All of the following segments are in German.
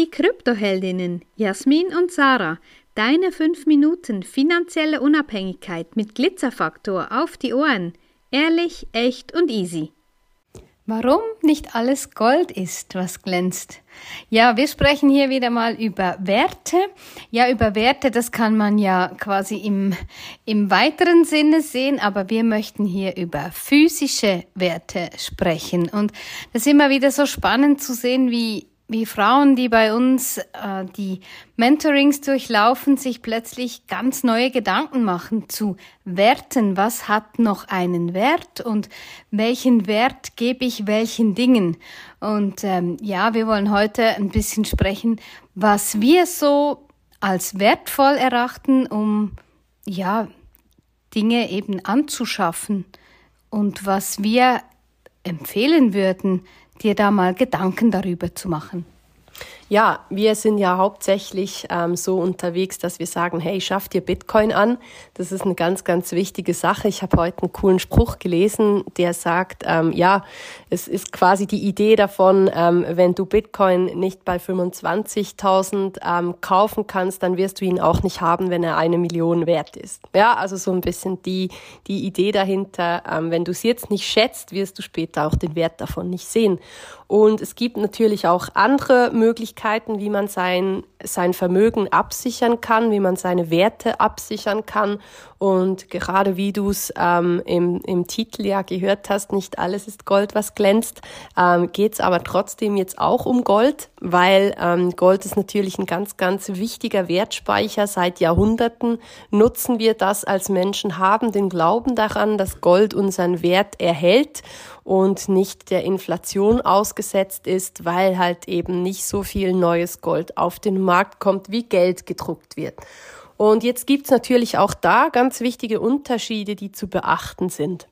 die Kryptoheldinnen Jasmin und Sarah. Deine 5 Minuten finanzielle Unabhängigkeit mit Glitzerfaktor auf die Ohren. Ehrlich, echt und easy. Warum nicht alles Gold ist, was glänzt? Ja, wir sprechen hier wieder mal über Werte. Ja, über Werte, das kann man ja quasi im, im weiteren Sinne sehen, aber wir möchten hier über physische Werte sprechen. Und das ist immer wieder so spannend zu sehen, wie wie Frauen, die bei uns äh, die Mentorings durchlaufen, sich plötzlich ganz neue Gedanken machen zu Werten. Was hat noch einen Wert und welchen Wert gebe ich welchen Dingen? Und ähm, ja, wir wollen heute ein bisschen sprechen, was wir so als wertvoll erachten, um ja Dinge eben anzuschaffen und was wir empfehlen würden, dir da mal Gedanken darüber zu machen. Ja, wir sind ja hauptsächlich ähm, so unterwegs, dass wir sagen, hey, schaff dir Bitcoin an. Das ist eine ganz, ganz wichtige Sache. Ich habe heute einen coolen Spruch gelesen, der sagt, ähm, ja, es ist quasi die Idee davon, ähm, wenn du Bitcoin nicht bei 25.000 ähm, kaufen kannst, dann wirst du ihn auch nicht haben, wenn er eine Million wert ist. Ja, also so ein bisschen die, die Idee dahinter. Ähm, wenn du es jetzt nicht schätzt, wirst du später auch den Wert davon nicht sehen. Und es gibt natürlich auch andere Möglichkeiten, wie man sein, sein Vermögen absichern kann, wie man seine Werte absichern kann. Und gerade wie du es ähm, im, im Titel ja gehört hast, nicht alles ist Gold, was glänzt, ähm, geht es aber trotzdem jetzt auch um Gold, weil ähm, Gold ist natürlich ein ganz, ganz wichtiger Wertspeicher. Seit Jahrhunderten nutzen wir das als Menschen, haben den Glauben daran, dass Gold unseren Wert erhält und nicht der Inflation ausgesetzt ist, weil halt eben nicht so viel neues Gold auf den Markt kommt, wie Geld gedruckt wird. Und jetzt gibt's natürlich auch da ganz wichtige Unterschiede, die zu beachten sind.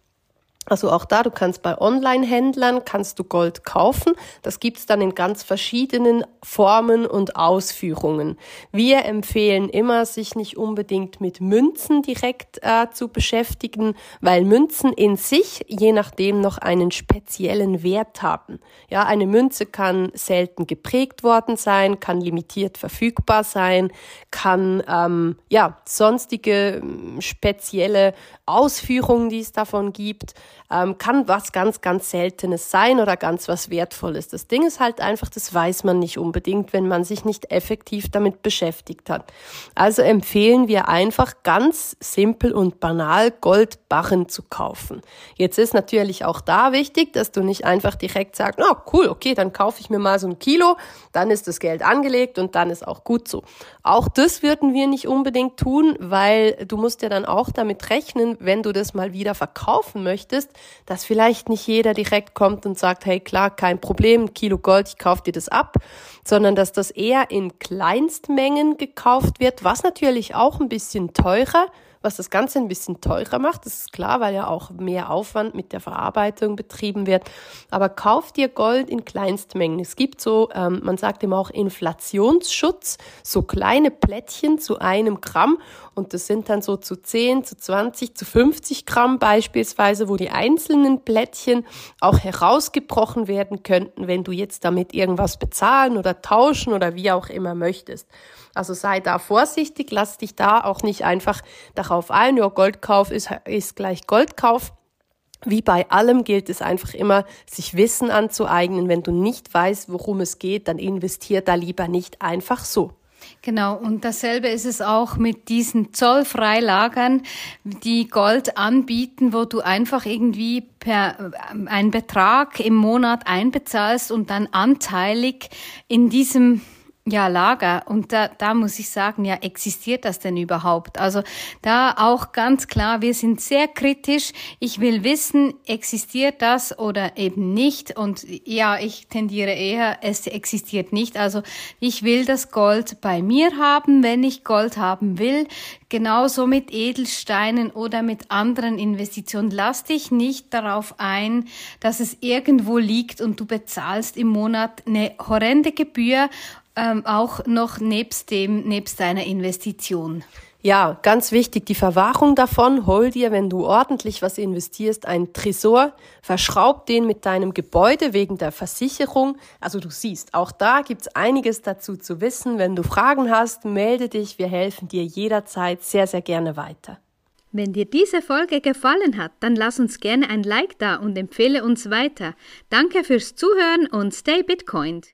Also auch da, du kannst bei Online-Händlern, kannst du Gold kaufen. Das gibt's dann in ganz verschiedenen Formen und Ausführungen. Wir empfehlen immer, sich nicht unbedingt mit Münzen direkt äh, zu beschäftigen, weil Münzen in sich je nachdem noch einen speziellen Wert haben. Ja, eine Münze kann selten geprägt worden sein, kann limitiert verfügbar sein, kann ähm, ja sonstige spezielle Ausführungen, die es davon gibt ähm, kann was ganz, ganz Seltenes sein oder ganz was Wertvolles. Das Ding ist halt einfach, das weiß man nicht unbedingt, wenn man sich nicht effektiv damit beschäftigt hat. Also empfehlen wir einfach ganz simpel und banal Goldbarren zu kaufen. Jetzt ist natürlich auch da wichtig, dass du nicht einfach direkt sagst, oh cool, okay, dann kaufe ich mir mal so ein Kilo, dann ist das Geld angelegt und dann ist auch gut so. Auch das würden wir nicht unbedingt tun, weil du musst ja dann auch damit rechnen, wenn du das mal wieder verkaufen möchtest, dass vielleicht nicht jeder direkt kommt und sagt, hey klar, kein Problem, Kilo Gold, ich kauf dir das ab, sondern dass das eher in Kleinstmengen gekauft wird, was natürlich auch ein bisschen teurer was das Ganze ein bisschen teurer macht. Das ist klar, weil ja auch mehr Aufwand mit der Verarbeitung betrieben wird. Aber kauf dir Gold in Kleinstmengen. Es gibt so, ähm, man sagt immer auch Inflationsschutz, so kleine Plättchen zu einem Gramm. Und das sind dann so zu 10, zu 20, zu 50 Gramm beispielsweise, wo die einzelnen Plättchen auch herausgebrochen werden könnten, wenn du jetzt damit irgendwas bezahlen oder tauschen oder wie auch immer möchtest. Also sei da vorsichtig, lass dich da auch nicht einfach darauf ein, ja, Goldkauf ist, ist gleich Goldkauf. Wie bei allem gilt es einfach immer, sich Wissen anzueignen. Wenn du nicht weißt, worum es geht, dann investier da lieber nicht einfach so. Genau, und dasselbe ist es auch mit diesen Zollfreilagern, die Gold anbieten, wo du einfach irgendwie per äh, einen Betrag im Monat einbezahlst und dann anteilig in diesem ja, Lager. Und da, da muss ich sagen, ja, existiert das denn überhaupt? Also da auch ganz klar, wir sind sehr kritisch. Ich will wissen, existiert das oder eben nicht? Und ja, ich tendiere eher, es existiert nicht. Also ich will das Gold bei mir haben, wenn ich Gold haben will. Genauso mit Edelsteinen oder mit anderen Investitionen. Lass dich nicht darauf ein, dass es irgendwo liegt und du bezahlst im Monat eine horrende Gebühr ähm, auch noch nebst dem, nebst deiner Investition. Ja, ganz wichtig, die Verwahrung davon. Hol dir, wenn du ordentlich was investierst, einen Tresor, verschraub den mit deinem Gebäude wegen der Versicherung. Also du siehst, auch da gibt's einiges dazu zu wissen. Wenn du Fragen hast, melde dich. Wir helfen dir jederzeit sehr, sehr gerne weiter. Wenn dir diese Folge gefallen hat, dann lass uns gerne ein Like da und empfehle uns weiter. Danke fürs Zuhören und stay Bitcoined.